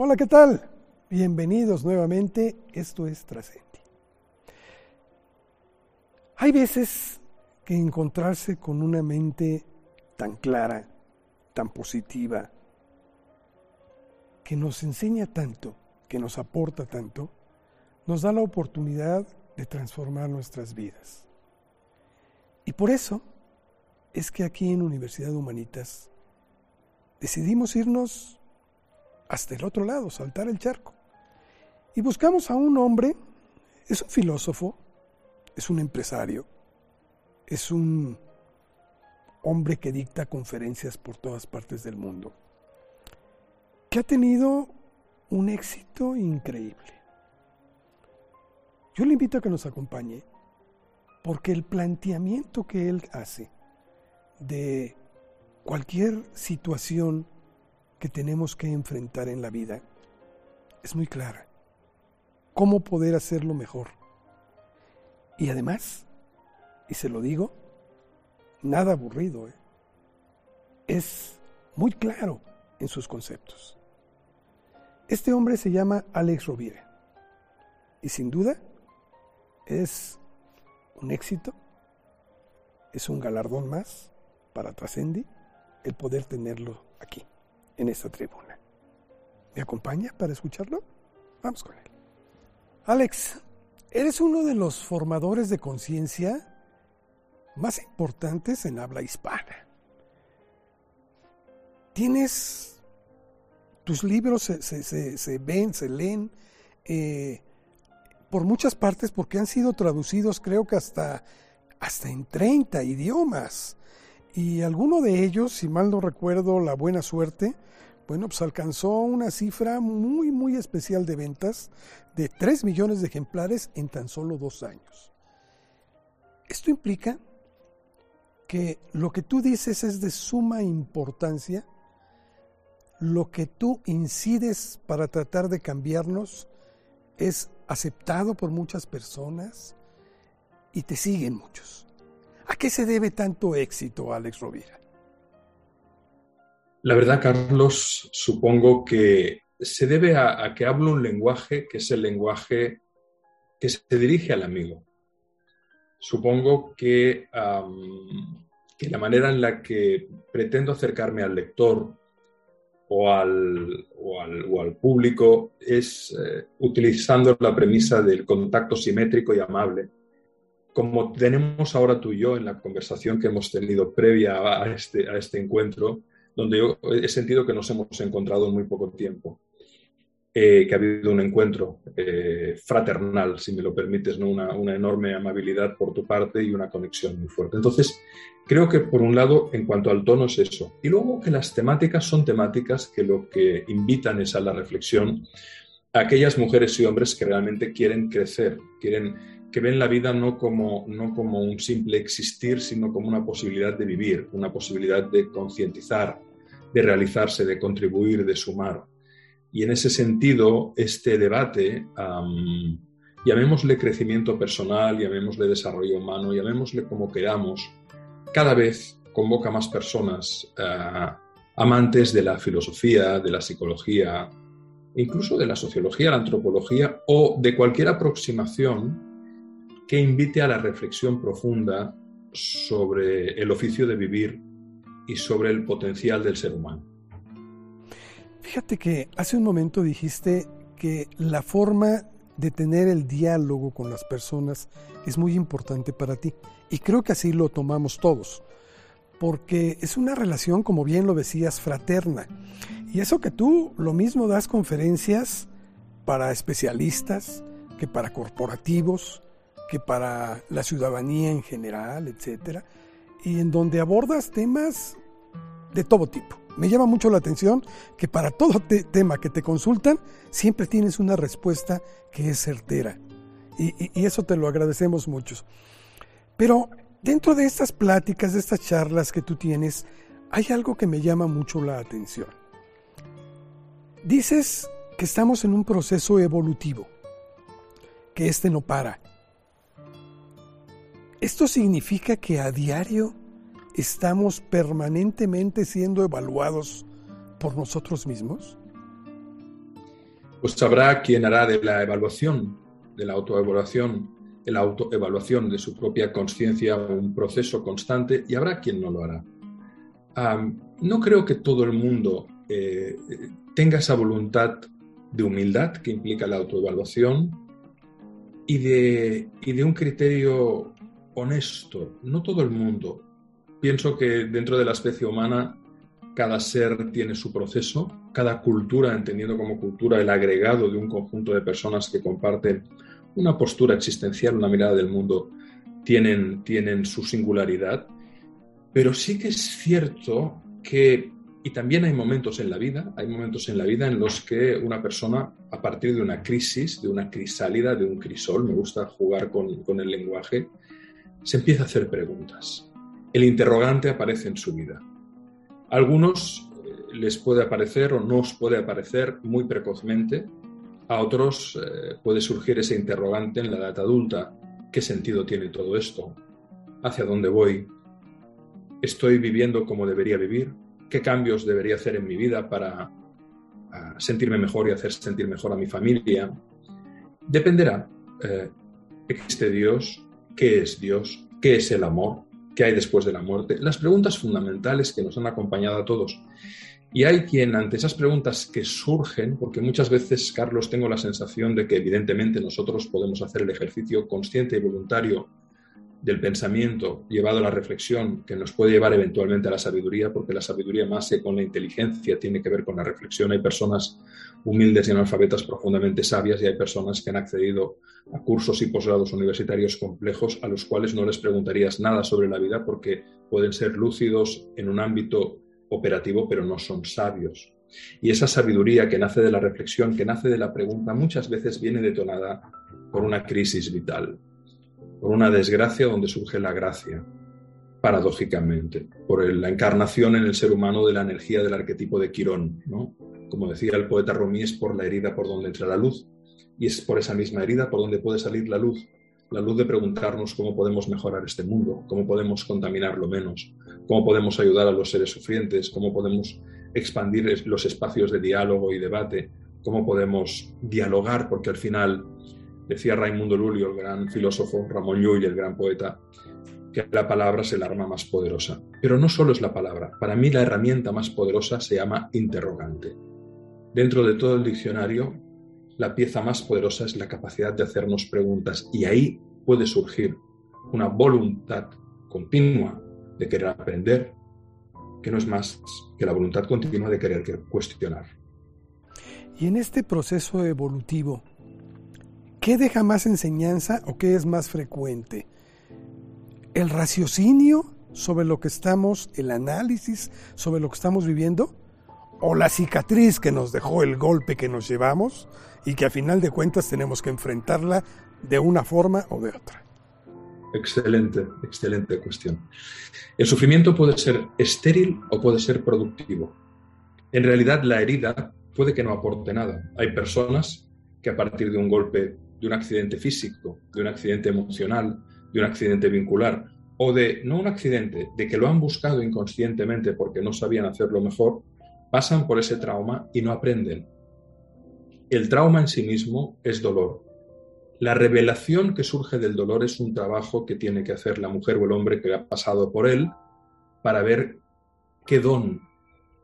Hola, ¿qué tal? Bienvenidos nuevamente. Esto es Trascendi. Hay veces que encontrarse con una mente tan clara, tan positiva, que nos enseña tanto, que nos aporta tanto, nos da la oportunidad de transformar nuestras vidas. Y por eso es que aquí en Universidad Humanitas decidimos irnos hasta el otro lado, saltar el charco. Y buscamos a un hombre, es un filósofo, es un empresario, es un hombre que dicta conferencias por todas partes del mundo, que ha tenido un éxito increíble. Yo le invito a que nos acompañe porque el planteamiento que él hace de cualquier situación que tenemos que enfrentar en la vida es muy clara. ¿Cómo poder hacerlo mejor? Y además, y se lo digo, nada aburrido, ¿eh? es muy claro en sus conceptos. Este hombre se llama Alex Rovira y sin duda es un éxito, es un galardón más para Trascendi el poder tenerlo aquí, en esta tribuna. ¿Me acompaña para escucharlo? Vamos con él. Alex, eres uno de los formadores de conciencia más importantes en habla hispana. Tienes, tus libros se, ven, se leen eh, por muchas partes porque han sido traducidos creo que hasta, hasta en 30 idiomas. Y alguno de ellos, si mal no recuerdo, la buena suerte, bueno, pues alcanzó una cifra muy, muy especial de ventas de 3 millones de ejemplares en tan solo dos años. Esto implica que lo que tú dices es de suma importancia, lo que tú incides para tratar de cambiarnos es aceptado por muchas personas y te siguen muchos. ¿A qué se debe tanto éxito, Alex Rovira? La verdad, Carlos, supongo que se debe a, que hablo un lenguaje que es el lenguaje que se dirige al amigo. Supongo que, que la manera en la que pretendo acercarme al lector o al, o al, público es eh, utilizando la premisa del contacto simétrico y amable, como tenemos ahora tú y yo en la conversación que hemos tenido previa a este, a este encuentro, donde yo he sentido que nos hemos encontrado en muy poco tiempo. Eh, que ha habido un encuentro eh, fraternal, si me lo permites, ¿no? Una, una, enorme amabilidad por tu parte y una conexión muy fuerte. Entonces, creo que por un lado, en cuanto al tono es eso. Y luego que las temáticas son temáticas que lo que invitan es a la reflexión a aquellas mujeres y hombres que realmente quieren crecer, quieren que ven la vida no como, no como un simple existir, sino como una posibilidad de vivir, una posibilidad de concientizar, de realizarse, de contribuir, de sumar. Y en ese sentido, este debate, llamémosle crecimiento personal, llamémosle desarrollo humano, llamémosle como queramos, cada vez convoca más personas eh, amantes de la filosofía, de la psicología, incluso de la sociología, la antropología o de cualquier aproximación que invite a la reflexión profunda sobre el oficio de vivir y sobre el potencial del ser humano. Fíjate que hace un momento dijiste que la forma de tener el diálogo con las personas es muy importante para ti. Y creo que así lo tomamos todos. Porque es una relación, como bien lo decías, fraterna. Y eso que tú lo mismo das conferencias para especialistas, que para corporativos, que para la ciudadanía en general, etcétera, y en donde abordas temas de todo tipo me llama mucho la atención que para todo tema que te consultan, siempre tienes una respuesta que es certera. Y, eso te lo agradecemos mucho. Pero dentro de estas pláticas, de estas charlas que tú tienes, hay algo que me llama mucho la atención. Dices que estamos en un proceso evolutivo, que este no para. Esto significa que a diario estamos permanentemente siendo evaluados por nosotros mismos? Pues habrá quien hará de la evaluación, de la autoevaluación, de la autoevaluación de su propia conciencia un proceso constante y habrá quien no lo hará. no creo que todo el mundo eh, tenga esa voluntad de humildad que implica la autoevaluación y de, y de un criterio honesto. No todo el mundo. Pienso que dentro de la especie humana cada ser tiene su proceso, cada cultura, entendiendo como cultura el agregado de un conjunto de personas que comparten una postura existencial, una mirada del mundo, tienen, tienen su singularidad. Pero sí que es cierto que y también hay momentos en la vida, hay momentos en la vida en los que una persona, a partir de una crisis, de una crisálida, de un crisol, me gusta jugar con, con el lenguaje, se empieza a hacer preguntas. El interrogante aparece en su vida. A algunos eh, les puede aparecer o no os puede aparecer muy precozmente, a otros eh, puede surgir ese interrogante en la edad adulta. ¿Qué sentido tiene todo esto? ¿Hacia dónde voy? ¿Estoy viviendo como debería vivir? qué cambios debería hacer en mi vida para sentirme mejor y hacer sentir mejor a mi familia. Dependerá. Eh, ¿Existe Dios? ¿Qué es Dios? ¿Qué es el amor? ¿Qué hay después de la muerte? Las preguntas fundamentales que nos han acompañado a todos. Y hay quien ante esas preguntas que surgen, porque muchas veces, Carlos, tengo la sensación de que evidentemente nosotros podemos hacer el ejercicio consciente y voluntario del pensamiento llevado a la reflexión que nos puede llevar eventualmente a la sabiduría, porque la sabiduría más con la inteligencia tiene que ver con la reflexión. Hay personas humildes y analfabetas profundamente sabias y hay personas que han accedido a cursos y posgrados universitarios complejos a los cuales no les preguntarías nada sobre la vida porque pueden ser lúcidos en un ámbito operativo, pero no son sabios. Y esa sabiduría que nace de la reflexión, que nace de la pregunta, muchas veces viene detonada por una crisis vital por una desgracia donde surge la gracia, paradójicamente, por la encarnación en el ser humano de la energía del arquetipo de Quirón. ¿no? Como decía el poeta Romí, es por la herida por donde entra la luz, y es por esa misma herida por donde puede salir la luz. La luz de preguntarnos cómo podemos mejorar este mundo, cómo podemos contaminarlo menos, cómo podemos ayudar a los seres sufrientes, cómo podemos expandir los espacios de diálogo y debate, cómo podemos dialogar, porque al final Decía Raimundo Lulio, el gran filósofo, Ramón Llull, el gran poeta, que la palabra es el arma más poderosa. Pero no solo es la palabra. Para mí la herramienta más poderosa se llama interrogante. Dentro de todo el diccionario, la pieza más poderosa es la capacidad de hacernos preguntas y ahí puede surgir una voluntad continua de querer aprender, que no es más que la voluntad continua de querer cuestionar. Y en este proceso evolutivo, ¿Qué deja más enseñanza o qué es más frecuente? ¿El raciocinio sobre lo que estamos, el análisis sobre lo que estamos viviendo? ¿O la cicatriz que nos dejó el golpe que nos llevamos y que a final de cuentas tenemos que enfrentarla de una forma o de otra? Excelente, excelente cuestión. El sufrimiento puede ser estéril o puede ser productivo. En realidad la herida puede que no aporte nada. Hay personas que a partir de un golpe de un accidente físico, de un accidente emocional, de un accidente vincular, o de, no un accidente, de que lo han buscado inconscientemente porque no sabían hacerlo mejor, pasan por ese trauma y no aprenden. El trauma en sí mismo es dolor. La revelación que surge del dolor es un trabajo que tiene que hacer la mujer o el hombre que ha pasado por él para ver qué don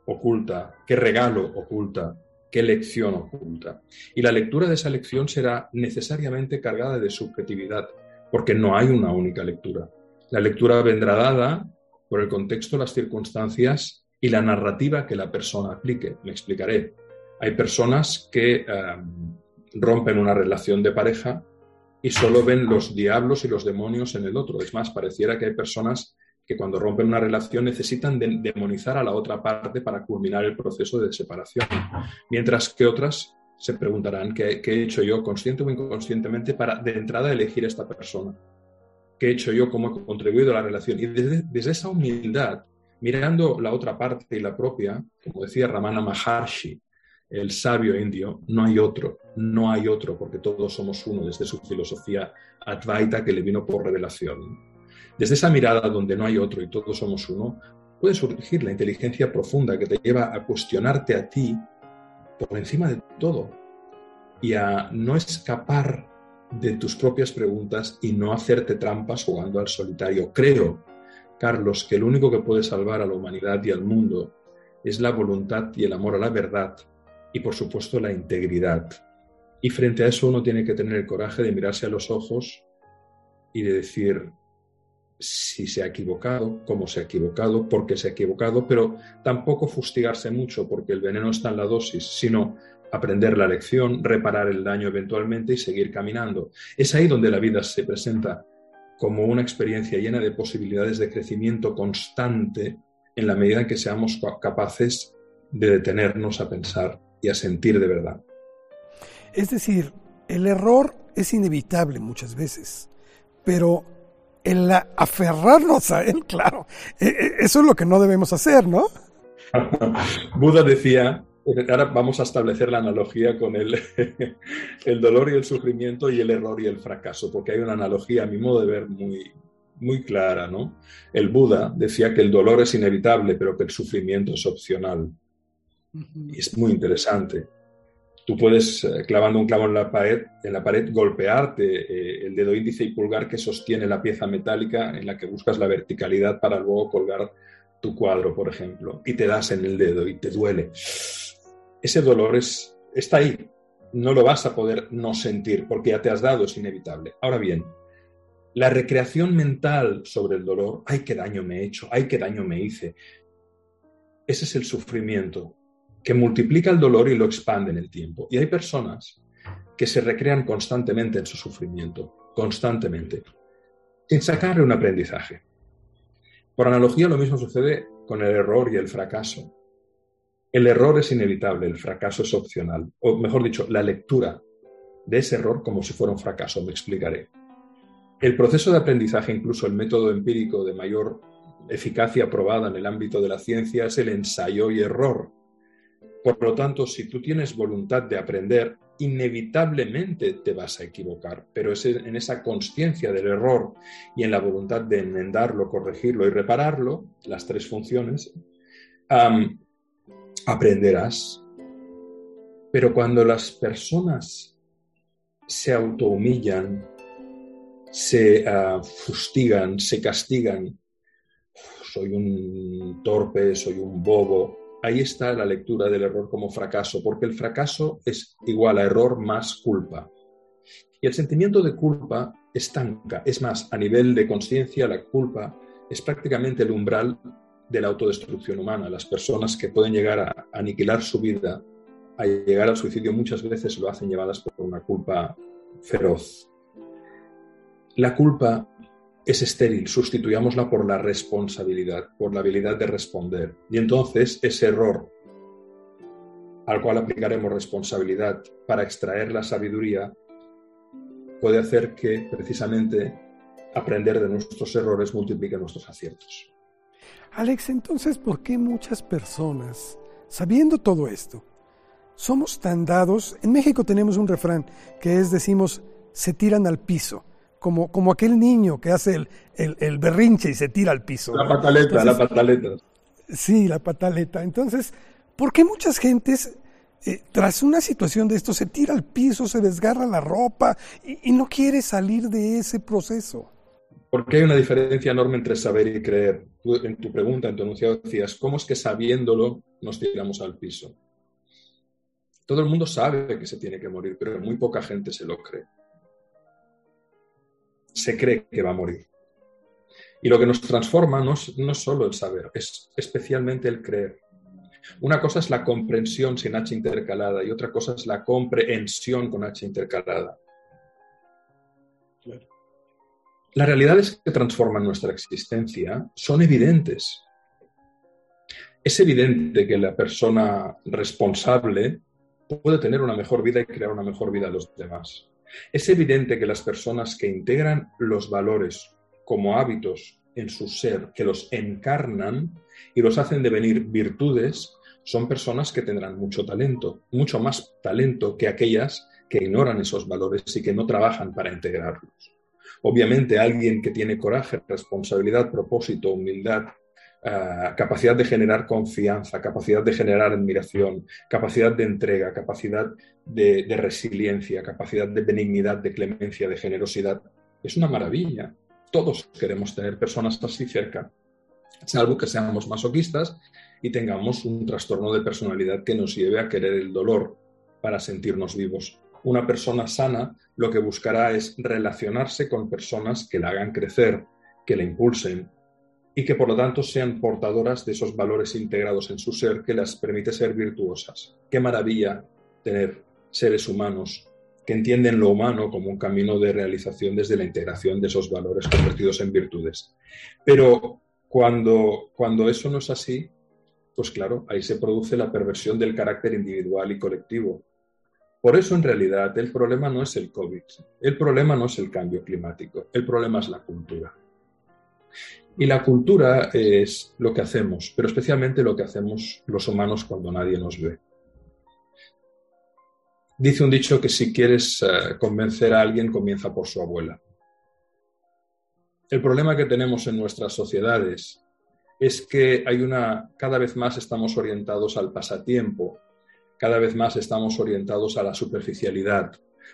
oculta, qué regalo oculta, qué lección oculta. Y la lectura de esa lección será necesariamente cargada de subjetividad, porque no hay una única lectura. La lectura vendrá dada por el contexto, las circunstancias y la narrativa que la persona aplique. Me explicaré. Hay personas que eh, rompen una relación de pareja y solo ven los diablos y los demonios en el otro. Es más, pareciera que hay personas que cuando rompen una relación necesitan demonizar a la otra parte para culminar el proceso de separación, mientras que otras se preguntarán qué, he hecho yo consciente o inconscientemente para de entrada elegir a esta persona, qué he hecho yo, cómo he contribuido a la relación. Y desde, desde esa humildad, mirando la otra parte y la propia, como decía Ramana Maharshi, el sabio indio, no hay otro, no hay otro, porque todos somos uno desde su filosofía Advaita que le vino por revelación. Desde esa mirada donde no hay otro y todos somos uno, puede surgir la inteligencia profunda que te lleva a cuestionarte a ti por encima de todo. y a no escapar de tus propias preguntas y no hacerte trampas jugando al solitario. Creo, Carlos, que lo único que puede salvar a la humanidad y al mundo es la voluntad y el amor a la verdad y, por supuesto, la integridad. Y frente a eso uno tiene que tener el coraje de mirarse a los ojos y de decir si se ha equivocado, cómo se ha equivocado, por qué se ha equivocado, pero tampoco fustigarse mucho porque el veneno está en la dosis, sino aprender la lección, reparar el daño eventualmente y seguir caminando. Es ahí donde la vida se presenta como una experiencia llena de posibilidades de crecimiento constante en la medida en que seamos capaces de detenernos a pensar y a sentir de verdad. Es decir, el error es inevitable muchas veces, pero el aferrarnos a él, claro, e, e, eso es lo que no debemos hacer, ¿no? Buda decía, ahora vamos a establecer la analogía con el, el dolor y el sufrimiento y el error y el fracaso, porque hay una analogía, a mi modo de ver, muy, muy clara, ¿no? El Buda decía que el dolor es inevitable, pero que el sufrimiento es opcional. Y es muy interesante. Tú puedes, eh, clavando un clavo en la pared, golpearte eh, el dedo índice y pulgar que sostiene la pieza metálica en la que buscas la verticalidad para luego colgar tu cuadro, por ejemplo, y te das en el dedo y te duele. Ese dolor es, está ahí. No lo vas a poder no sentir porque ya te has dado, es inevitable. Ahora bien, la recreación mental sobre el dolor, ay, qué daño me he hecho, ay, qué daño me hice. Ese es el sufrimiento que multiplica el dolor y lo expande en el tiempo. Y hay personas que se recrean constantemente en su sufrimiento, constantemente, sin sacarle un aprendizaje. Por analogía, lo mismo sucede con el error y el fracaso. El error es inevitable, el fracaso es opcional. O mejor dicho, la lectura de ese error como si fuera un fracaso, me explicaré. El proceso de aprendizaje, incluso el método empírico de mayor eficacia probada en el ámbito de la ciencia, es el ensayo y error por lo tanto, si tú tienes voluntad de aprender, inevitablemente te vas a equivocar, pero es en esa conciencia del error y en la voluntad de enmendarlo, corregirlo y repararlo, las tres funciones, aprenderás. Pero cuando las personas se autohumillan, se ah, fustigan, se castigan, soy un torpe, soy un bobo, ahí está la lectura del error como fracaso, porque el fracaso es igual a error más culpa. Y el sentimiento de culpa estanca. Es más, a nivel de conciencia, la culpa es prácticamente el umbral de la autodestrucción humana. Las personas que pueden llegar a aniquilar su vida, a llegar al suicidio, muchas veces lo hacen llevadas por una culpa feroz. La culpa es estéril, sustituyámosla por la responsabilidad, por la habilidad de responder. Y entonces ese error al cual aplicaremos responsabilidad para extraer la sabiduría puede hacer que precisamente aprender de nuestros errores multiplique nuestros aciertos. Alex, entonces, ¿por qué muchas personas, sabiendo todo esto, somos tan dados? En México tenemos un refrán que es, decimos, se tiran al piso como, como aquel niño que hace el, el, berrinche y se tira al piso. La pataleta, la pataleta. Sí, la pataleta. Entonces, ¿por qué muchas gentes, eh, tras una situación de esto, se tira al piso, se desgarra la ropa y, no quiere salir de ese proceso? Porque hay una diferencia enorme entre saber y creer. en tu pregunta, en tu enunciado decías, ¿cómo es que sabiéndolo nos tiramos al piso? Todo el mundo sabe que se tiene que morir, pero muy poca gente se lo cree se cree que va a morir. Y lo que nos transforma no es, no solo el saber, es especialmente el creer. Una cosa es la comprensión sin H intercalada y otra cosa es la comprehensión con H intercalada. Las realidades que transforman nuestra existencia son evidentes. Es evidente que la persona responsable puede tener una mejor vida y crear una mejor vida a los demás. Es evidente que las personas que integran los valores como hábitos en su ser, que los encarnan y los hacen devenir virtudes, son personas que tendrán mucho talento, mucho más talento que aquellas que ignoran esos valores y que no trabajan para integrarlos. Obviamente alguien que tiene coraje, responsabilidad, propósito, humildad, eh, capacidad de generar confianza, capacidad de generar admiración, capacidad de entrega, capacidad de, de resiliencia, capacidad de benignidad, de clemencia, de generosidad. Es una maravilla. Todos queremos tener personas así cerca, salvo que seamos masoquistas y tengamos un trastorno de personalidad que nos lleve a querer el dolor para sentirnos vivos. Una persona sana lo que buscará es relacionarse con personas que la hagan crecer, que la impulsen y que por lo tanto sean portadoras de esos valores integrados en su ser que las permite ser virtuosas. Qué maravilla tener seres humanos que entienden lo humano como un camino de realización desde la integración de esos valores convertidos en virtudes. Pero cuando, cuando eso no es así, pues claro, ahí se produce la perversión del carácter individual y colectivo. Por eso, en realidad, el problema no es el COVID, el problema no es el cambio climático, el problema es la cultura. Y la cultura es lo que hacemos, pero especialmente lo que hacemos los humanos cuando nadie nos ve. Dice un dicho que si quieres eh, convencer a alguien, comienza por su abuela. El problema que tenemos en nuestras sociedades es que hay una, cada vez más estamos orientados al pasatiempo, cada vez más estamos orientados a la superficialidad,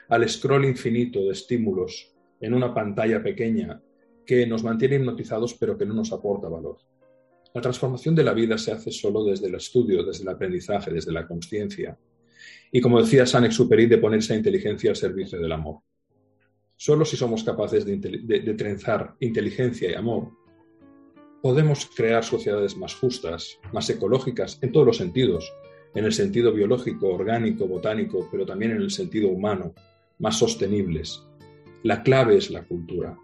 al scroll infinito de estímulos en una pantalla pequeña que nos mantiene hipnotizados pero que no nos aporta valor. La transformación de la vida se hace solo desde el estudio, desde el aprendizaje, desde la conciencia. Y como decía Saint-Exupéry, de poner esa inteligencia al servicio del amor. Solo si somos capaces de trenzar inteligencia y amor, podemos crear sociedades más justas, más ecológicas, en todos los sentidos, en el sentido biológico, orgánico, botánico, pero también en el sentido humano, más sostenibles. La clave es la cultura.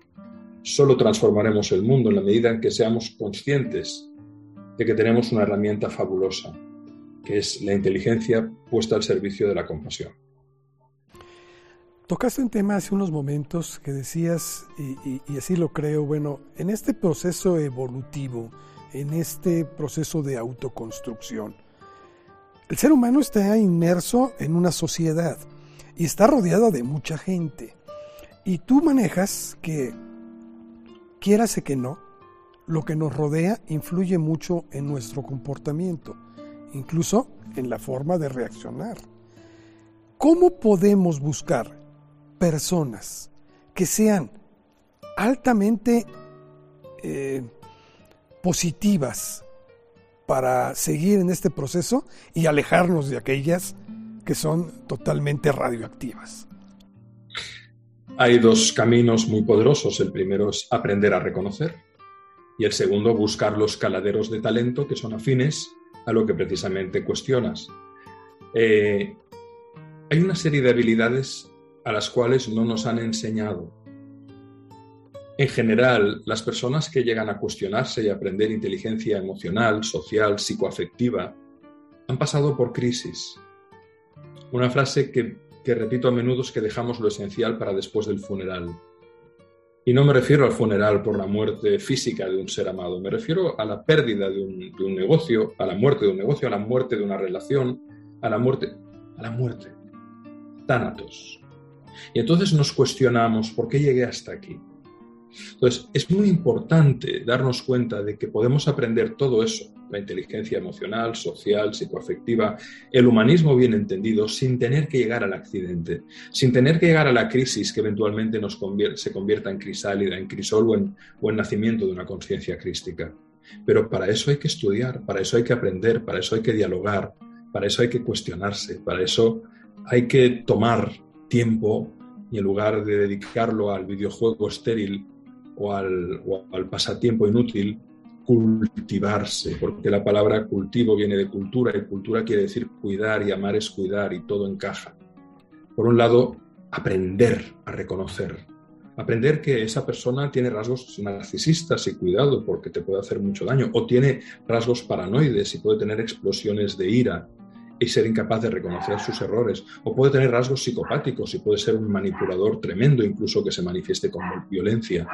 Solo transformaremos el mundo en la medida en que seamos conscientes de que tenemos una herramienta fabulosa, que es la inteligencia puesta al servicio de la compasión. Tocaste un tema hace unos momentos que decías, y, y, así lo creo, bueno, en este proceso evolutivo, en este proceso de autoconstrucción, el ser humano está inmerso en una sociedad y está rodeado de mucha gente. Y tú manejas que, quiérase que no, lo que nos rodea influye mucho en nuestro comportamiento, incluso en la forma de reaccionar. ¿Cómo podemos buscar personas que sean altamente eh, positivas para seguir en este proceso y alejarnos de aquellas que son totalmente radioactivas. Hay dos caminos muy poderosos. El primero es aprender a reconocer y el segundo buscar los caladeros de talento que son afines a lo que precisamente cuestionas. Eh, hay una serie de habilidades a las cuales no nos han enseñado en general, las personas que llegan a cuestionarse y aprender inteligencia emocional, social, psicoafectiva, han pasado por crisis. Una frase que, repito a menudo es que dejamos lo esencial para después del funeral. Y no me refiero al funeral por la muerte física de un ser amado, me refiero a la pérdida de un, de un negocio, a la muerte de un negocio, a la muerte de una relación, a la muerte, a la muerte. Tánatos. Y entonces nos cuestionamos, ¿por qué llegué hasta aquí? Entonces, es muy importante darnos cuenta de que podemos aprender todo eso, la inteligencia emocional, social, psicoafectiva, el humanismo bien entendido, sin tener que llegar al accidente, sin tener que llegar a la crisis que eventualmente nos se convierta en crisálida, en crisol o en, nacimiento de una conciencia crística. Pero para eso hay que estudiar, para eso hay que aprender, para eso hay que dialogar, para eso hay que cuestionarse, para eso hay que tomar tiempo y en lugar de dedicarlo al videojuego estéril o al, pasatiempo inútil, cultivarse, porque la palabra cultivo viene de cultura y cultura quiere decir cuidar y amar es cuidar y todo encaja. Por un lado, aprender a reconocer, aprender que esa persona tiene rasgos narcisistas y cuidado porque te puede hacer mucho daño, o tiene rasgos paranoides y puede tener explosiones de ira y ser incapaz de reconocer sus errores, o puede tener rasgos psicopáticos y puede ser un manipulador tremendo incluso que se manifieste con violencia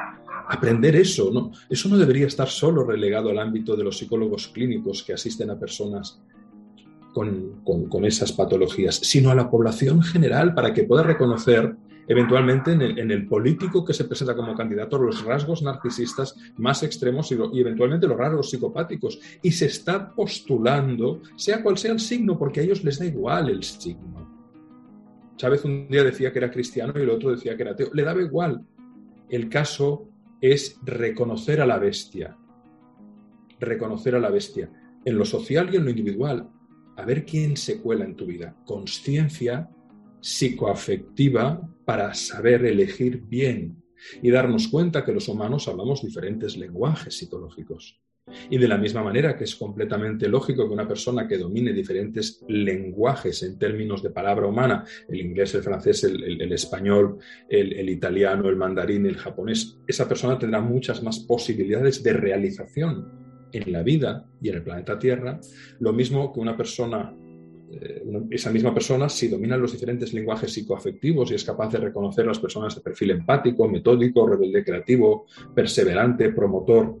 aprender eso, ¿no? Eso no debería estar solo relegado al ámbito de los psicólogos clínicos que asisten a personas con, esas patologías, sino a la población general para que pueda reconocer eventualmente en el, político que se presenta como candidato los rasgos narcisistas más extremos y, y, eventualmente los rasgos psicopáticos. Y se está postulando, sea cual sea el signo, porque a ellos les da igual el signo. Chávez un día decía que era cristiano y el otro decía que era ateo. Le daba igual. El caso es reconocer a la bestia. Reconocer a la bestia. En lo social y en lo individual. A ver quién se cuela en tu vida. Conciencia psicoafectiva para saber elegir bien y darnos cuenta que los humanos hablamos diferentes lenguajes psicológicos. Y de la misma manera que es completamente lógico que una persona que domine diferentes lenguajes en términos de palabra humana, el inglés, el francés, el, español, el, italiano, el mandarín, el japonés, esa persona tendrá muchas más posibilidades de realización en la vida y en el planeta Tierra, lo mismo que una persona eh, esa misma persona, si domina los diferentes lenguajes psicoafectivos y es capaz de reconocer las personas de perfil empático, metódico, rebelde creativo, perseverante, promotor,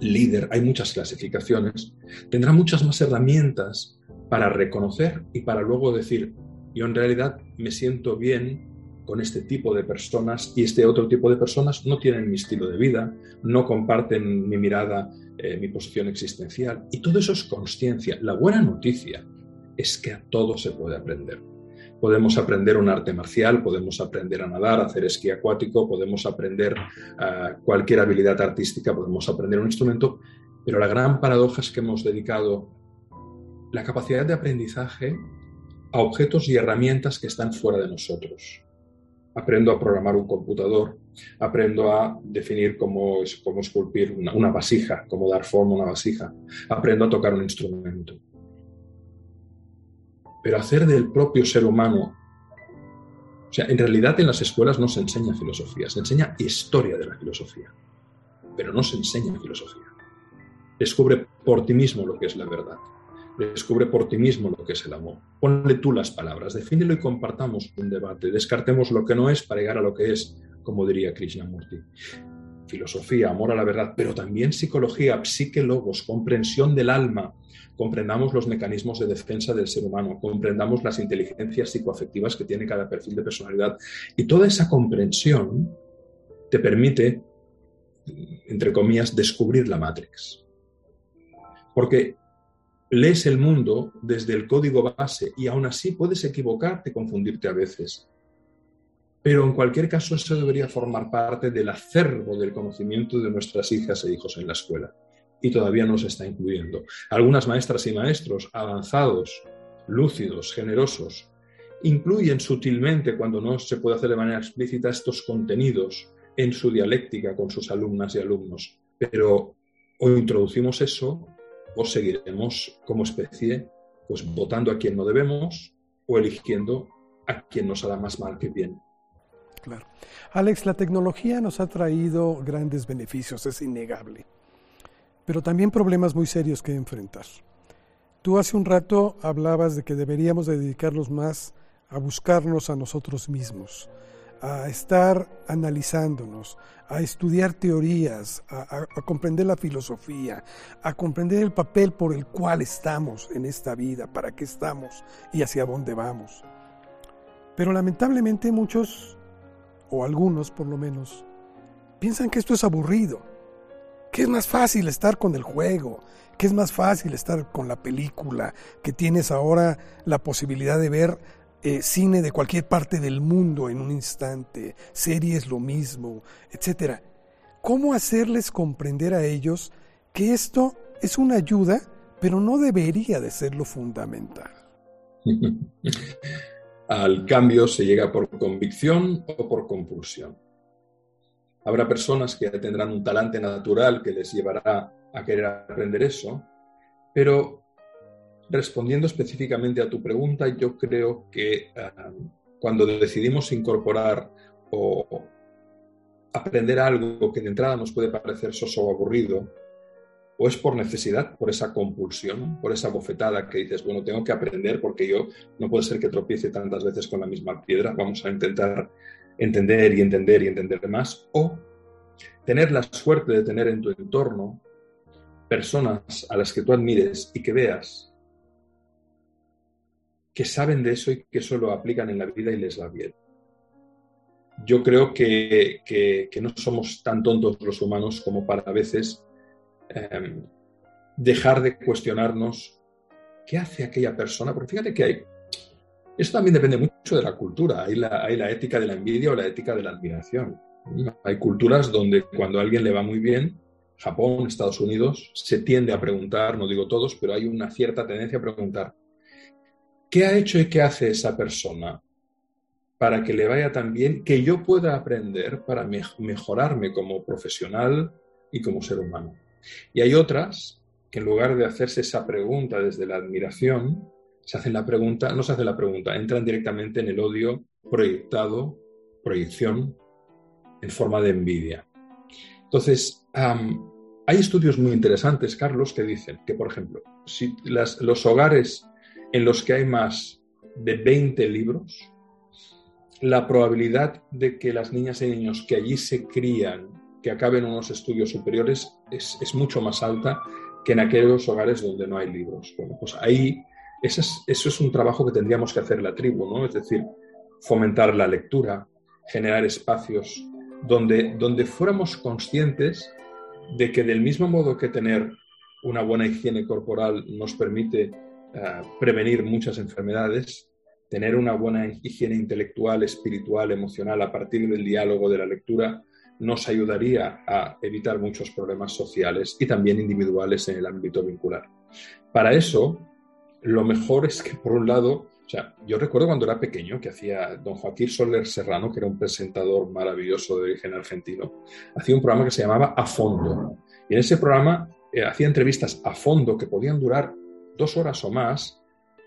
líder, hay muchas clasificaciones, tendrá muchas más herramientas para reconocer y para luego decir, yo en realidad me siento bien con este tipo de personas y este otro tipo de personas no tienen mi estilo de vida, no comparten mi mirada, eh, mi posición existencial. Y todo eso es conciencia. La buena noticia es que a todo se puede aprender. Podemos aprender un arte marcial, podemos aprender a nadar, a hacer esquí acuático, podemos aprender ah, cualquier habilidad artística, podemos aprender un instrumento, pero la gran paradoja es que hemos dedicado la capacidad de aprendizaje a objetos y herramientas que están fuera de nosotros. Aprendo a programar un computador, aprendo a definir cómo, cómo esculpir una, una vasija, cómo dar forma a una vasija, aprendo a tocar un instrumento pero hacer del propio ser humano. O sea, en realidad en las escuelas no se enseña filosofía, se enseña historia de la filosofía, pero no se enseña filosofía. Descubre por ti mismo lo que es la verdad. Descubre por ti mismo lo que es el amor. Ponle tú las palabras, defínelo y compartamos un debate. Descartemos lo que no es para llegar a lo que es, como diría Krishnamurti filosofía, amor a la verdad, pero también psicología, psique logos, comprensión del alma, comprendamos los mecanismos de defensa del ser humano, comprendamos las inteligencias psicoafectivas que tiene cada perfil de personalidad. Y toda esa comprensión te permite, entre comillas, descubrir la Matrix. Porque lees el mundo desde el código base y aún así puedes equivocarte, confundirte a veces. Pero en cualquier caso, eso debería formar parte del acervo del conocimiento de nuestras hijas e hijos en la escuela. Y todavía no se está incluyendo. Algunas maestras y maestros avanzados, lúcidos, generosos, incluyen sutilmente, cuando no se puede hacer de manera explícita, estos contenidos en su dialéctica con sus alumnas y alumnos. Pero o introducimos eso o seguiremos como especie pues votando a quien no debemos o eligiendo a quien nos hará más mal que bien. Claro. Alex, la tecnología nos ha traído grandes beneficios, es innegable, pero también problemas muy serios que enfrentar. Tú hace un rato hablabas de que deberíamos dedicarnos más a buscarnos a nosotros mismos, a estar analizándonos, a estudiar teorías, a, a, comprender la filosofía, a comprender el papel por el cual estamos en esta vida, para qué estamos y hacia dónde vamos. Pero lamentablemente muchos o algunos por lo menos, piensan que esto es aburrido, que es más fácil estar con el juego, que es más fácil estar con la película, que tienes ahora la posibilidad de ver eh, cine de cualquier parte del mundo en un instante, series lo mismo, etc. ¿Cómo hacerles comprender a ellos que esto es una ayuda, pero no debería de ser lo fundamental? Al cambio se llega por convicción o por compulsión. Habrá personas que tendrán un talante natural que les llevará a querer aprender eso, pero respondiendo específicamente a tu pregunta, yo creo que um, cuando decidimos incorporar o aprender algo que de entrada nos puede parecer soso o aburrido, o es por necesidad, por esa compulsión, por esa bofetada que dices, bueno, tengo que aprender porque yo no puede ser que tropiece tantas veces con la misma piedra, vamos a intentar entender y entender y entender más, o tener la suerte de tener en tu entorno personas a las que tú admires y que veas que saben de eso y que eso lo aplican en la vida y les va bien. Yo creo que, no somos tan tontos los humanos como para veces em, dejar de cuestionarnos qué hace aquella persona, porque fíjate que hay, esto también depende mucho de la cultura, hay la, hay la ética de la envidia o la ética de la admiración. Hay culturas donde cuando a alguien le va muy bien, Japón, Estados Unidos, se tiende a preguntar, no digo todos, pero hay una cierta tendencia a preguntar, ¿qué ha hecho y qué hace esa persona para que le vaya tan bien que yo pueda aprender para mejorarme como profesional y como ser humano? Y hay otras que en lugar de hacerse esa pregunta desde la admiración, se hacen la pregunta, no se hace la pregunta, entran directamente en el odio proyectado, proyección, en forma de envidia. Entonces, hay estudios muy interesantes, Carlos, que dicen que, por ejemplo, si los hogares en los que hay más de 20 libros, la probabilidad de que las niñas y niños que allí se crían, que acaben unos estudios superiores, es, mucho más alta que en aquellos hogares donde no hay libros. Bueno, pues ahí eso es, un trabajo que tendríamos que hacer la tribu, ¿no? Es decir, fomentar la lectura, generar espacios donde, donde fuéramos conscientes de que del mismo modo que tener una buena higiene corporal nos permite eh, prevenir muchas enfermedades, tener una buena higiene intelectual, espiritual, emocional a partir del diálogo, de la lectura, nos ayudaría a evitar muchos problemas sociales y también individuales en el ámbito vincular. Para eso, lo mejor es que, por un lado, o sea, yo recuerdo cuando era pequeño que hacía don Joaquín Soler Serrano, que era un presentador maravilloso de origen argentino, hacía un programa que se llamaba A Fondo. Y en ese programa eh, hacía entrevistas a fondo que podían durar dos horas o más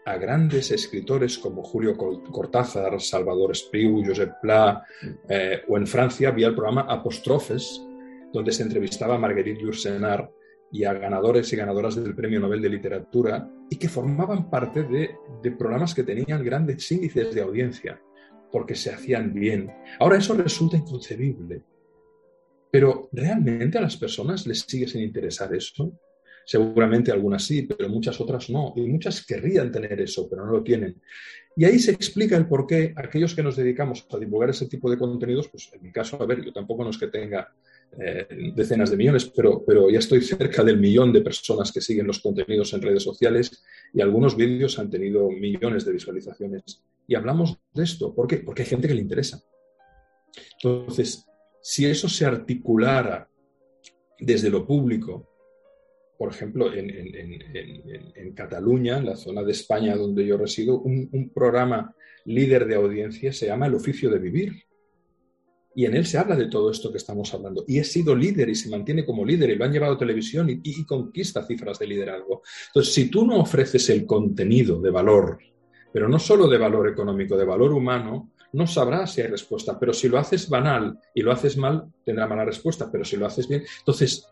a grandes escritores como Julio Cortázar, Salvador Espriu, Josep Pla, eh, o en Francia había el programa Apostrofes, donde se entrevistaba a Marguerite Yourcenar y a ganadores y ganadoras del Premio Nobel de Literatura y que formaban parte de, programas que tenían grandes índices de audiencia porque se hacían bien. Ahora eso resulta inconcebible. Pero ¿realmente a las personas les sigue sin interesar eso? Seguramente algunas sí, pero muchas otras no. Y muchas querrían tener eso, pero no lo tienen. Y ahí se explica el por qué aquellos que nos dedicamos a divulgar ese tipo de contenidos, pues en mi caso, a ver, yo tampoco no es que tenga eh, decenas de millones, pero, pero ya estoy cerca del millón de personas que siguen los contenidos en redes sociales y algunos vídeos han tenido millones de visualizaciones. Y hablamos de esto. ¿Por qué? Porque hay gente que le interesa. Entonces, si eso se articulara desde lo público, por ejemplo, en, Cataluña, en la zona de España donde yo resido, un programa líder de audiencia se llama El oficio de vivir y en él se habla de todo esto que estamos hablando. Y he sido líder y se mantiene como líder y lo han llevado a televisión y, conquista cifras de liderazgo. Entonces, si tú no ofreces el contenido de valor, pero no solo de valor económico, de valor humano, no sabrás si hay respuesta. Pero si lo haces banal y lo haces mal, tendrá mala respuesta. Pero si lo haces bien, entonces,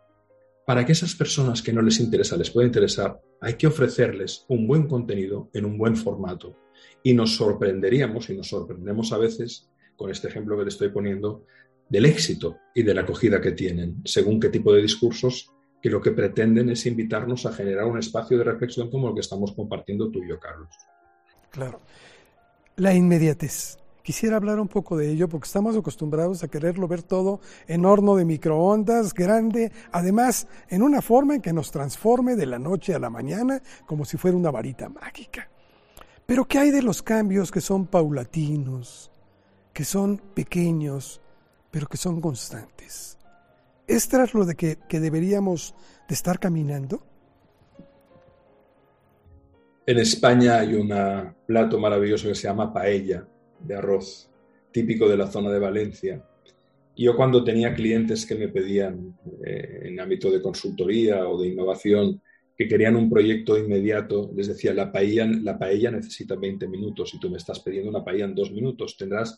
para que esas personas que no les interesa les pueda interesar, hay que ofrecerles un buen contenido en un buen formato. Y nos sorprenderíamos y nos sorprendemos a veces con este ejemplo que te estoy poniendo, del éxito y de la acogida que tienen, según qué tipo de discursos que lo que pretenden es invitarnos a generar un espacio de reflexión como el que estamos compartiendo tú y yo, Carlos. Claro. La inmediatez. Quisiera hablar un poco de ello porque estamos acostumbrados a quererlo ver todo en horno de microondas, grande, además en una forma en que nos transforme de la noche a la mañana como si fuera una varita mágica. Pero ¿qué hay de los cambios que son paulatinos, que son pequeños, pero que son constantes. ¿Es tras lo de que, deberíamos de estar caminando? En España hay un plato maravilloso que se llama paella de arroz, típico de la zona de Valencia. Yo cuando tenía clientes que me pedían eh, en ámbito de consultoría o de innovación que querían un proyecto inmediato, les decía, la paella, la paella necesita 20 minutos y tú me estás pidiendo una paella en dos minutos, tendrás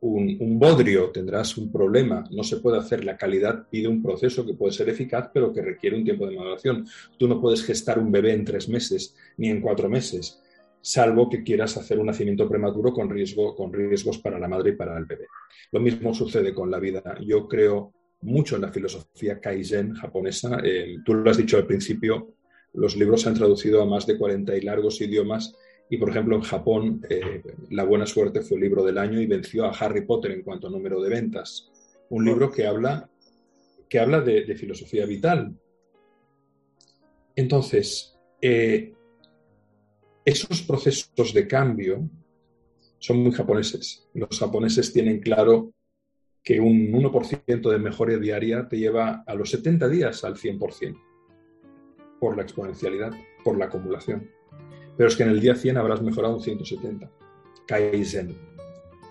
un, bodrio, tendrás un problema. No se puede hacer. La calidad pide un proceso que puede ser eficaz, pero que requiere un tiempo de maduración. Tú no puedes gestar un bebé en tres meses ni en cuatro meses, salvo que quieras hacer un nacimiento prematuro con, riesgo, con riesgos para la madre y para el bebé. Lo mismo sucede con la vida. Yo creo mucho en la filosofía Kaizen japonesa. Eh, tú lo has dicho al principio, los libros se han traducido a más de 40 y largos idiomas Y, por ejemplo, en Japón, eh, La Buena Suerte fue el libro del año y venció a Harry Potter en cuanto a número de ventas. Un libro que habla, que habla de, filosofía vital. Entonces, eh, esos procesos de cambio son muy japoneses. Los japoneses tienen claro que un 1% de mejora diaria te lleva a los 70 días al 100%, por la exponencialidad, por la acumulación. Pero es que en el día 100 habrás mejorado un 170. Kaizen,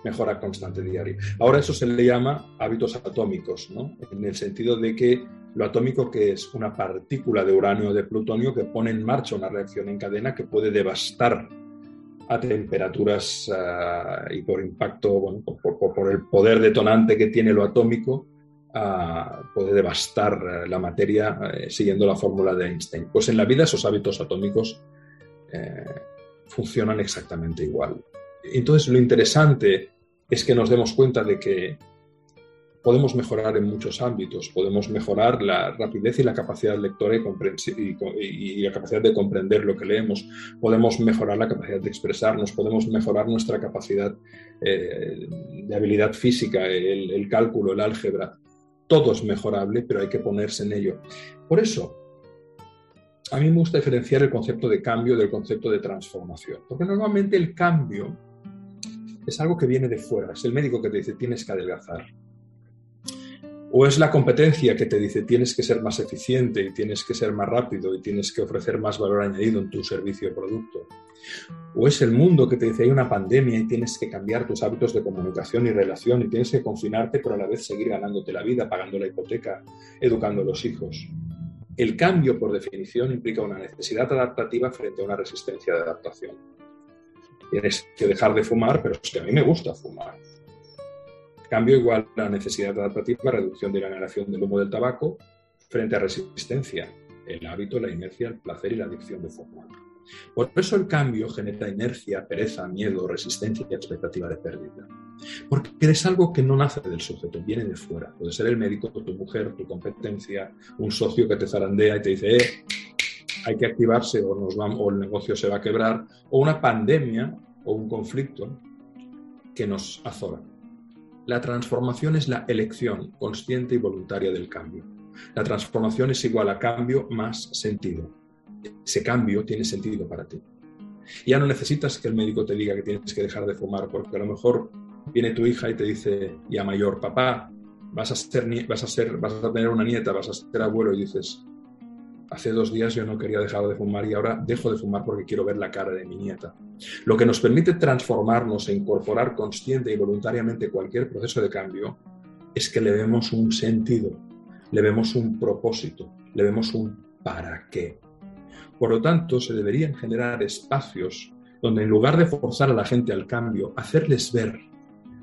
mejora constante diaria. Ahora eso se le llama hábitos atómicos, ¿no? En el sentido de que lo atómico que es una partícula de uranio o de plutonio que pone en marcha una reacción en cadena que puede devastar a temperaturas ah, y por impacto, bueno, por, el poder detonante que tiene lo atómico, ah, puede devastar eh, la materia eh, siguiendo la fórmula de Einstein. Pues en la vida esos hábitos atómicos eh, funcionan exactamente igual. Entonces lo interesante es que nos demos cuenta de que podemos mejorar en muchos ámbitos. Podemos mejorar la rapidez y la capacidad lectora y, la capacidad de comprender lo que leemos. Podemos mejorar la capacidad de expresarnos. Podemos mejorar nuestra capacidad eh, de habilidad física, el, cálculo, el álgebra. Todo es mejorable, pero hay que ponerse en ello. Por eso, a mí me gusta diferenciar el concepto de cambio del concepto de transformación, porque normalmente el cambio es algo que viene de fuera, es el médico que te dice tienes que adelgazar, o es la competencia que te dice tienes que ser más eficiente y tienes que ser más rápido y tienes que ofrecer más valor añadido en tu servicio o producto. O es el mundo que te dice hay una pandemia y tienes que cambiar tus hábitos de comunicación y relación y tienes que confinarte pero a la vez seguir ganándote la vida, pagando la hipoteca, educando a los hijos. El cambio, por definición, implica una necesidad adaptativa frente a una resistencia de adaptación. Tienes que dejar de fumar, pero es que a mí me gusta fumar Cambio igual la necesidad adaptativa, reducción de la generación del humo del tabaco frente a resistencia, el hábito, la inercia, el placer y la adicción de forma. Por eso el cambio genera inercia, pereza, miedo, resistencia y expectativa de pérdida. Porque es algo que no nace del sujeto, viene de fuera. Puede ser el médico, tu mujer, tu competencia, un socio que te zarandea y te dice, eh, hay que activarse o, el negocio se va a quebrar, o una pandemia o un conflicto que nos azora. La transformación es la elección consciente y voluntaria del cambio. La transformación es igual a cambio más sentido. Ese cambio tiene sentido para ti. Ya no necesitas que el médico te diga que tienes que dejar de fumar, porque a lo mejor viene tu hija y te dice, ya mayor, papá, vas a, ser, vas a, ser, vas a tener una nieta, vas a ser abuelo, y dices, hace dos días yo no quería dejar de fumar y ahora dejo de fumar porque quiero ver la cara de mi nieta. Lo que nos permite transformarnos e incorporar consciente y voluntariamente cualquier proceso de cambio es que le vemos un sentido, le vemos un propósito, le vemos un para qué. Por lo tanto, se deberían generar espacios donde en lugar de forzar a la gente al cambio, hacerles ver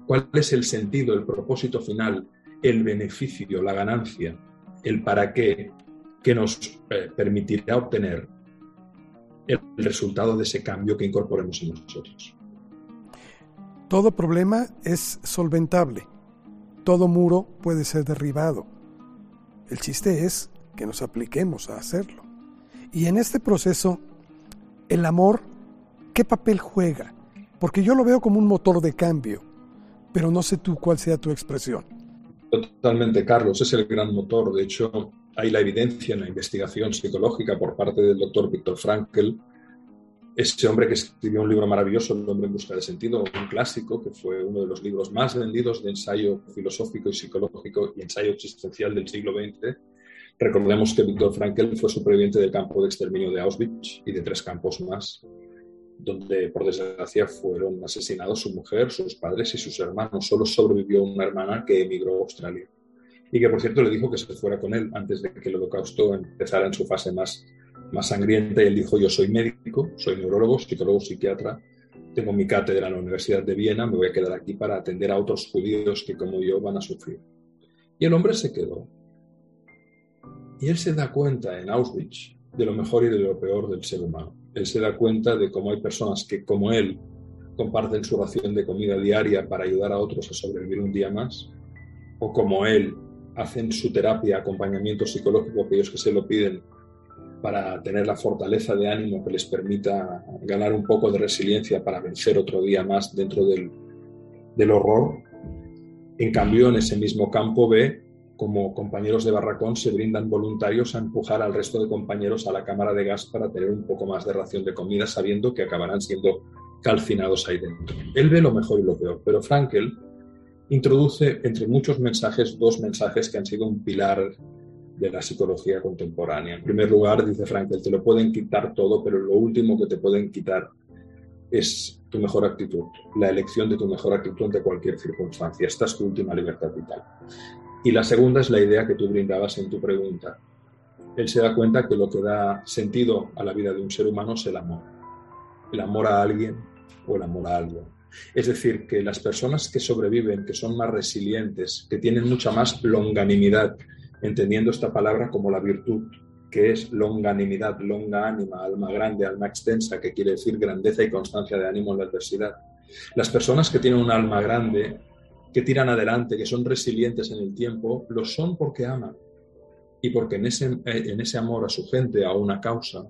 cuál es el sentido, el propósito final, el beneficio, la ganancia, el para qué, que nos eh, permitirá obtener el resultado de ese cambio que incorporemos en nosotros. Todo problema es solventable, todo muro puede ser derribado. El chiste es que nos apliquemos a hacerlo. Y en este proceso, el amor, ¿qué papel juega? Porque yo lo veo como un motor de cambio, pero no sé tú cuál sea tu expresión. Totalmente, Carlos, es el gran motor. De hecho, hay la evidencia en la investigación psicológica por parte del doctor Víctor Frankl, ese hombre que escribió un libro maravilloso, El hombre en busca de sentido, un clásico, que fue uno de los libros más vendidos de ensayo filosófico y psicológico y ensayo existencial del siglo XX. Recordemos que Víctor Frankl fue superviviente del campo de exterminio de Auschwitz y de tres campos más, donde por desgracia fueron asesinados su mujer, sus padres y sus hermanos. Solo sobrevivió una hermana que emigró a Australia y que por cierto le dijo que se fuera con él antes de que el holocausto empezara en su fase más, más sangrienta y él dijo yo soy médico, soy neurólogo, psicólogo, psiquiatra, tengo mi cátedra en la Universidad de Viena, me voy a quedar aquí para atender a otros judíos que como yo van a sufrir. Y el hombre se quedó. Y él se da cuenta en Auschwitz de lo mejor y de lo peor del ser humano. Él se da cuenta de cómo hay personas que, como él, comparten su ración de comida diaria para ayudar a otros a sobrevivir un día más, o como él, hacen su terapia, acompañamiento psicológico, aquellos que se lo piden, para tener la fortaleza de ánimo que les permita ganar un poco de resiliencia para vencer otro día más dentro del, del horror. En cambio, en ese mismo campo ve como compañeros de barracón se brindan voluntarios a empujar al resto de compañeros a la cámara de gas para tener un poco más de ración de comida, sabiendo que acabarán siendo calcinados ahí dentro. Él ve lo mejor y lo peor, pero Frankel introduce entre muchos mensajes dos mensajes que han sido un pilar de la psicología contemporánea. En primer lugar, dice Frankel, te lo pueden quitar todo, pero lo último que te pueden quitar es tu mejor actitud, la elección de tu mejor actitud ante cualquier circunstancia. Esta es tu última libertad vital. Y la segunda es la idea que tú brindabas en tu pregunta. Él se da cuenta que lo que da sentido a la vida de un ser humano es el amor. El amor a alguien o el amor a algo. Es decir, que las personas que sobreviven, que son más resilientes, que tienen mucha más longanimidad, entendiendo esta palabra como la virtud, que es longanimidad, longa ánima, alma grande, alma extensa, que quiere decir grandeza y constancia de ánimo en la adversidad. Las personas que tienen un alma grande que tiran adelante, que son resilientes en el tiempo, lo son porque aman y porque en ese, en ese amor a su gente, a una causa,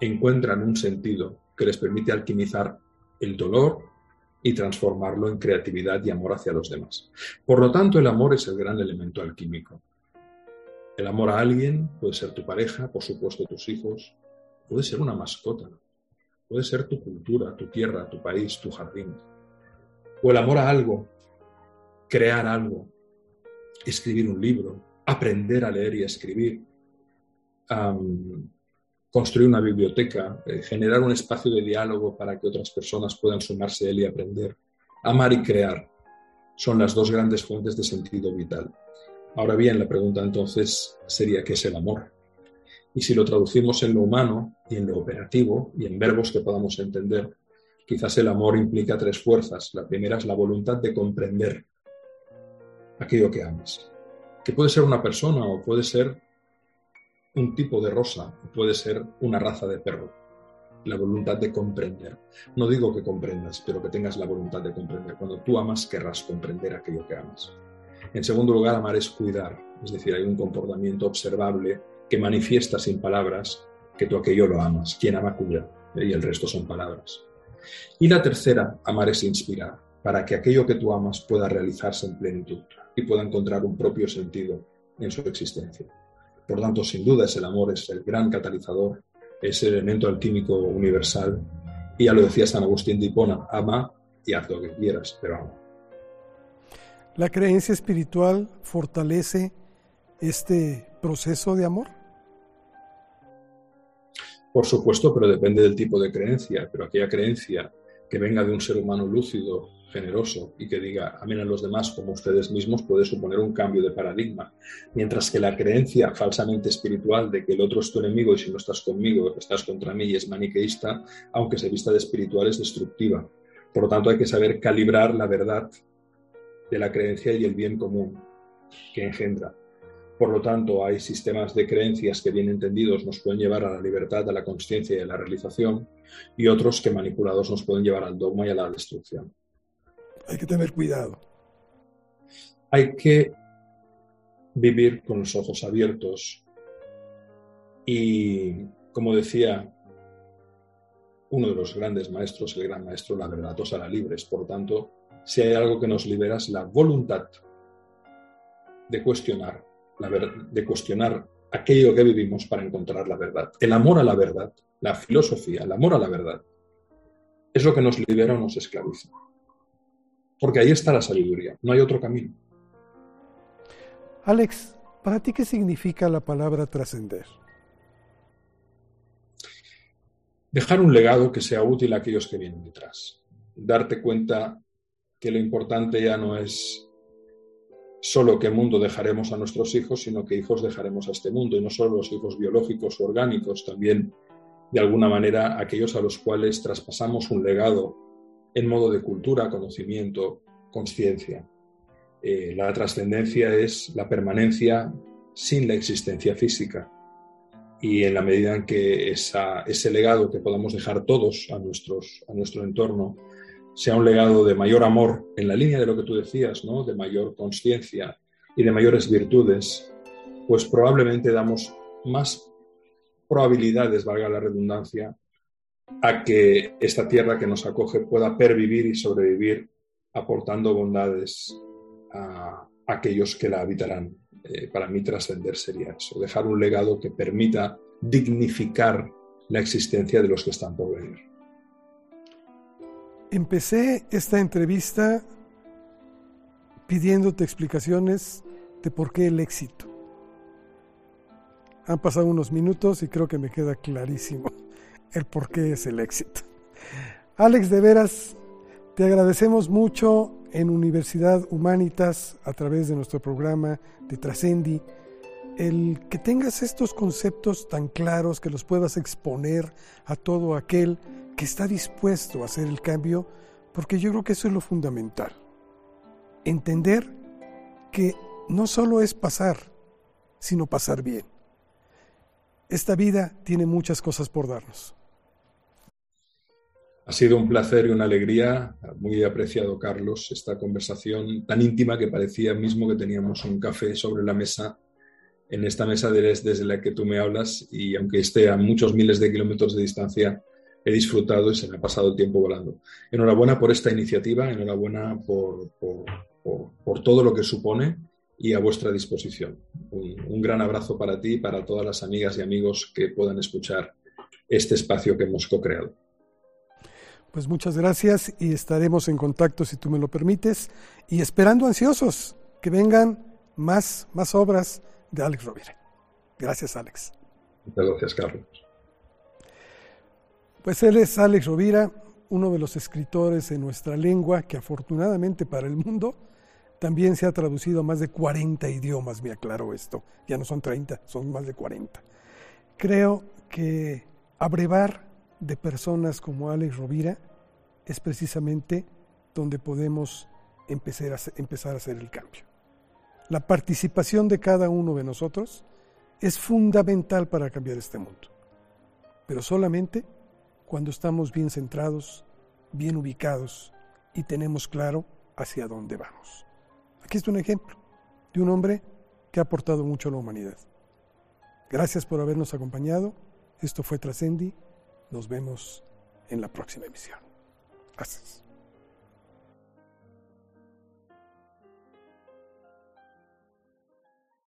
encuentran un sentido que les permite alquimizar el dolor y transformarlo en creatividad y amor hacia los demás. Por lo tanto, el amor es el gran elemento alquímico. El amor a alguien puede ser tu pareja, por supuesto tus hijos, puede ser una mascota, puede ser tu cultura, tu tierra, tu país, tu jardín. O el amor a algo crear algo, escribir un libro, aprender a leer y a escribir, construir una biblioteca, eh, generar un espacio de diálogo para que otras personas puedan sumarse a él y aprender. Amar y crear son las dos grandes fuentes de sentido vital. Ahora bien, la pregunta entonces sería ¿qué es el amor? Y si lo traducimos en lo humano y en lo operativo y en verbos que podamos entender, quizás el amor implica tres fuerzas. La primera es la voluntad de comprender, aquello que amas. Que puede ser una persona o puede ser un tipo de rosa puede ser una raza de perro. La voluntad de comprender. No digo que comprendas, pero que tengas la voluntad de comprender. Cuando tú amas, querrás comprender aquello que amas. En segundo lugar, amar es cuidar. Es decir, hay un comportamiento observable que manifiesta sin palabras que tú aquello lo amas. Quien ama cuida. Y el resto son palabras. Y la tercera, amar es inspirar, para que aquello que tú amas pueda realizarse en plenitud y pueda encontrar un propio sentido en su existencia. Por tanto, sin duda, es el amor es el gran catalizador, es el elemento alquímico universal. Y ya lo decía San Agustín de Hipona, ama y haz lo que quieras, pero ama. ¿La creencia espiritual fortalece este proceso de amor? Por supuesto, pero depende del tipo de creencia. Pero aquella creencia que venga de un ser humano lúcido, generoso y que diga amen a los demás como ustedes mismos puede suponer un cambio de paradigma. Mientras que la creencia falsamente espiritual de que el otro es tu enemigo y si no estás conmigo estás contra mí y es maniqueísta, aunque se vista de espiritual, es destructiva. Por lo tanto, hay que saber calibrar la verdad de la creencia y el bien común que engendra. Por lo tanto, hay sistemas de creencias que bien entendidos nos pueden llevar a la libertad, a la conciencia y a la realización, y otros que manipulados nos pueden llevar al dogma y a la destrucción hay que tener cuidado. Hay que vivir con los ojos abiertos y, como decía uno de los grandes maestros, el gran maestro, la verdad os hará libres. Por tanto, si hay algo que nos libera es la voluntad de cuestionar, la de cuestionar aquello que vivimos para encontrar la verdad. El amor a la verdad, la filosofía, el amor a la verdad, es lo que nos libera o nos esclaviza. Porque ahí está la sabiduría, no hay otro camino. Alex, ¿para ti qué significa la palabra trascender? Dejar un legado que sea útil a aquellos que vienen detrás. Darte cuenta que lo importante ya no es solo qué mundo dejaremos a nuestros hijos, sino qué hijos dejaremos a este mundo, y no solo los hijos biológicos o orgánicos, también de alguna manera aquellos a los cuales traspasamos un legado en modo de cultura, conocimiento, conciencia. Eh, la trascendencia es la permanencia sin la existencia física. Y en la medida en que ese legado que podamos dejar todos a, nuestros, a nuestro entorno sea un legado de mayor amor, en la línea de lo que tú decías, ¿no? de mayor conciencia y de mayores virtudes, pues probablemente damos más probabilidades, valga la redundancia, a que esta tierra que nos acoge pueda pervivir y sobrevivir aportando bondades a aquellos que la habitarán. Eh, para mí trascender sería eso, dejar un legado que permita dignificar la existencia de los que están por venir. Empecé esta entrevista pidiéndote explicaciones de por qué el éxito. Han pasado unos minutos y creo que me queda clarísimo el por qué es el éxito. Alex, de veras, te agradecemos mucho en Universidad Humanitas a través de nuestro programa de Trascendi el que tengas estos conceptos tan claros, que los puedas exponer a todo aquel que está dispuesto a hacer el cambio, porque yo creo que eso es lo fundamental. Entender que no solo es pasar, sino pasar bien. Esta vida tiene muchas cosas por darnos. Ha sido un placer y una alegría, muy apreciado Carlos, esta conversación tan íntima que parecía mismo que teníamos un café sobre la mesa, en esta mesa desde la que tú me hablas y aunque esté a muchos miles de kilómetros de distancia, he disfrutado y se me ha pasado el tiempo volando. Enhorabuena por esta iniciativa, enhorabuena por, por, todo lo que supone y a vuestra disposición. Un, un gran abrazo para ti y para todas las amigas y amigos que puedan escuchar este espacio que hemos co-creado. Pues muchas gracias y estaremos en contacto si tú me lo permites y esperando ansiosos que vengan más, más obras de Alex Rovira. Gracias, Alex. Muchas gracias, Carlos. Pues él es Alex Rovira, uno de los escritores en nuestra lengua que afortunadamente para el mundo también se ha traducido a más de 40 idiomas, me aclaro esto. Ya no son 30, son más de 40. Creo que abrevar de personas como Alex Rovira es precisamente donde podemos empezar a, empezar a hacer el cambio. La participación de cada uno de nosotros es fundamental para cambiar este mundo, pero solamente cuando estamos bien centrados, bien ubicados y tenemos claro hacia dónde vamos. Aquí está un ejemplo de un hombre que ha aportado mucho a la humanidad. Gracias por habernos acompañado. Esto fue Trascendi nos vemos en la próxima emisión. Gracias.